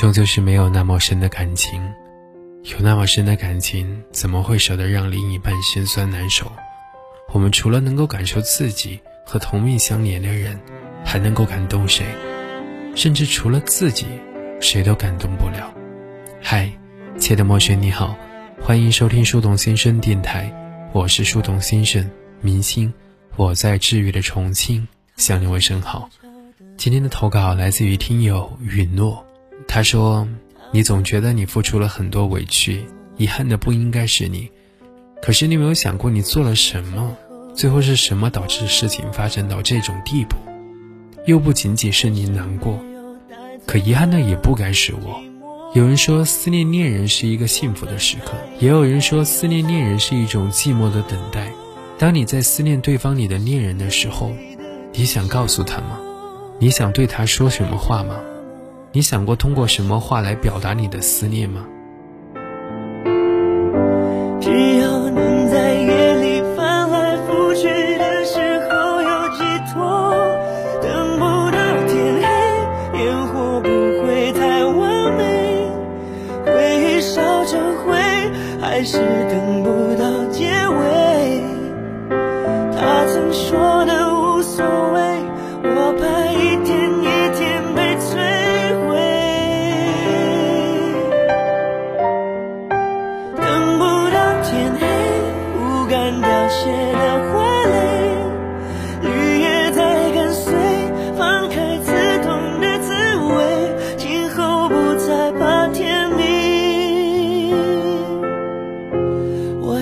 终究是没有那么深的感情。有那么深的感情，怎么会舍得让另一半心酸难受？我们除了能够感受自己和同命相连的人，还能够感动谁？甚至除了自己，谁都感动不了。嗨，亲爱的陌生你好，欢迎收听树洞先生电台，我是树洞先生明星，我在治愈的重庆向你问声好。今天的投稿来自于听友允诺，他说：“你总觉得你付出了很多委屈，遗憾的不应该是你。”可是你有没有想过，你做了什么？最后是什么导致事情发展到这种地步？又不仅仅是你难过，可遗憾的也不该是我。有人说思念恋人是一个幸福的时刻，也有人说思念恋人是一种寂寞的等待。当你在思念对方你的恋人的时候，你想告诉他吗？你想对他说什么话吗？你想过通过什么话来表达你的思念吗？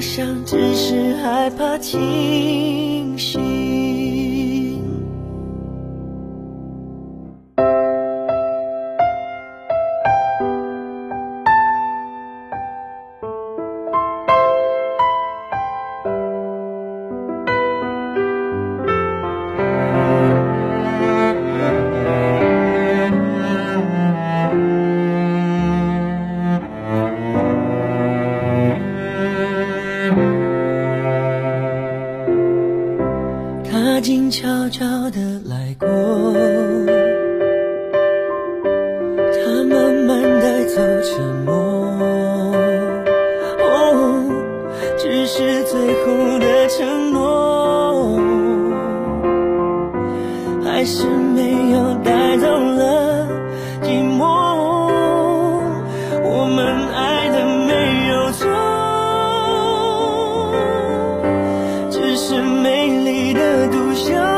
想，只是害怕清醒。静悄悄的来过，他慢慢带走沉默，哦，只是最后的承诺，还是没有带走了的